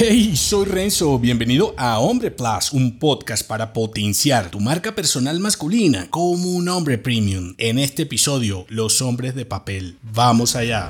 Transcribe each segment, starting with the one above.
Hey, soy Renzo, bienvenido a Hombre Plus, un podcast para potenciar tu marca personal masculina como un hombre premium. En este episodio, los hombres de papel. Vamos allá.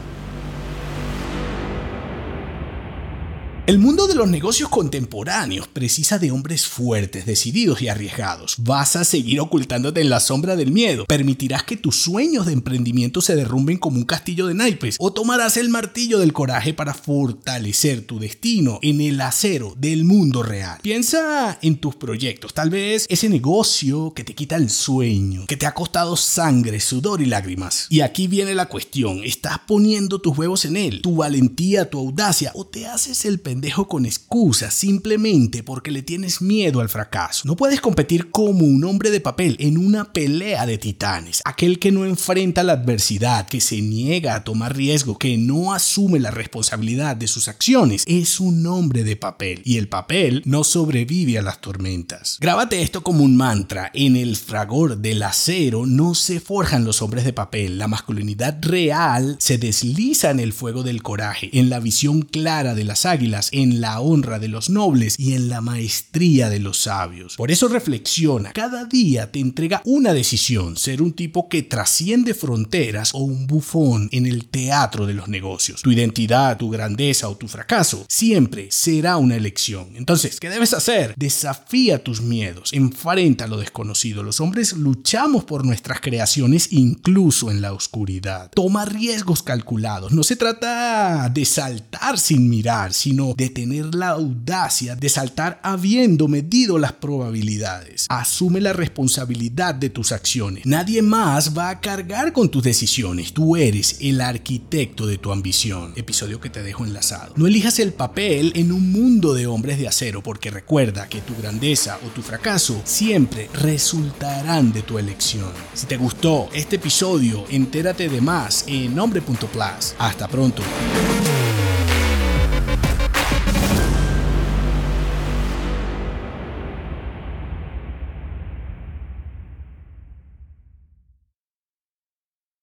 El mundo de los negocios contemporáneos precisa de hombres fuertes, decididos y arriesgados. Vas a seguir ocultándote en la sombra del miedo. Permitirás que tus sueños de emprendimiento se derrumben como un castillo de naipes o tomarás el martillo del coraje para fortalecer tu destino en el acero del mundo real. Piensa en tus proyectos, tal vez ese negocio que te quita el sueño, que te ha costado sangre, sudor y lágrimas. Y aquí viene la cuestión, ¿estás poniendo tus huevos en él? ¿Tu valentía, tu audacia o te haces el pendiente dejo con excusas simplemente porque le tienes miedo al fracaso. No puedes competir como un hombre de papel en una pelea de titanes. Aquel que no enfrenta la adversidad, que se niega a tomar riesgo, que no asume la responsabilidad de sus acciones, es un hombre de papel. Y el papel no sobrevive a las tormentas. Grábate esto como un mantra. En el fragor del acero no se forjan los hombres de papel. La masculinidad real se desliza en el fuego del coraje, en la visión clara de las águilas en la honra de los nobles y en la maestría de los sabios. Por eso reflexiona, cada día te entrega una decisión, ser un tipo que trasciende fronteras o un bufón en el teatro de los negocios. Tu identidad, tu grandeza o tu fracaso siempre será una elección. Entonces, ¿qué debes hacer? Desafía tus miedos, enfrenta lo desconocido. Los hombres luchamos por nuestras creaciones incluso en la oscuridad. Toma riesgos calculados. No se trata de saltar sin mirar, sino de tener la audacia de saltar habiendo medido las probabilidades. Asume la responsabilidad de tus acciones. Nadie más va a cargar con tus decisiones. Tú eres el arquitecto de tu ambición. Episodio que te dejo enlazado. No elijas el papel en un mundo de hombres de acero porque recuerda que tu grandeza o tu fracaso siempre resultarán de tu elección. Si te gustó este episodio, entérate de más en hombre.plus. Hasta pronto.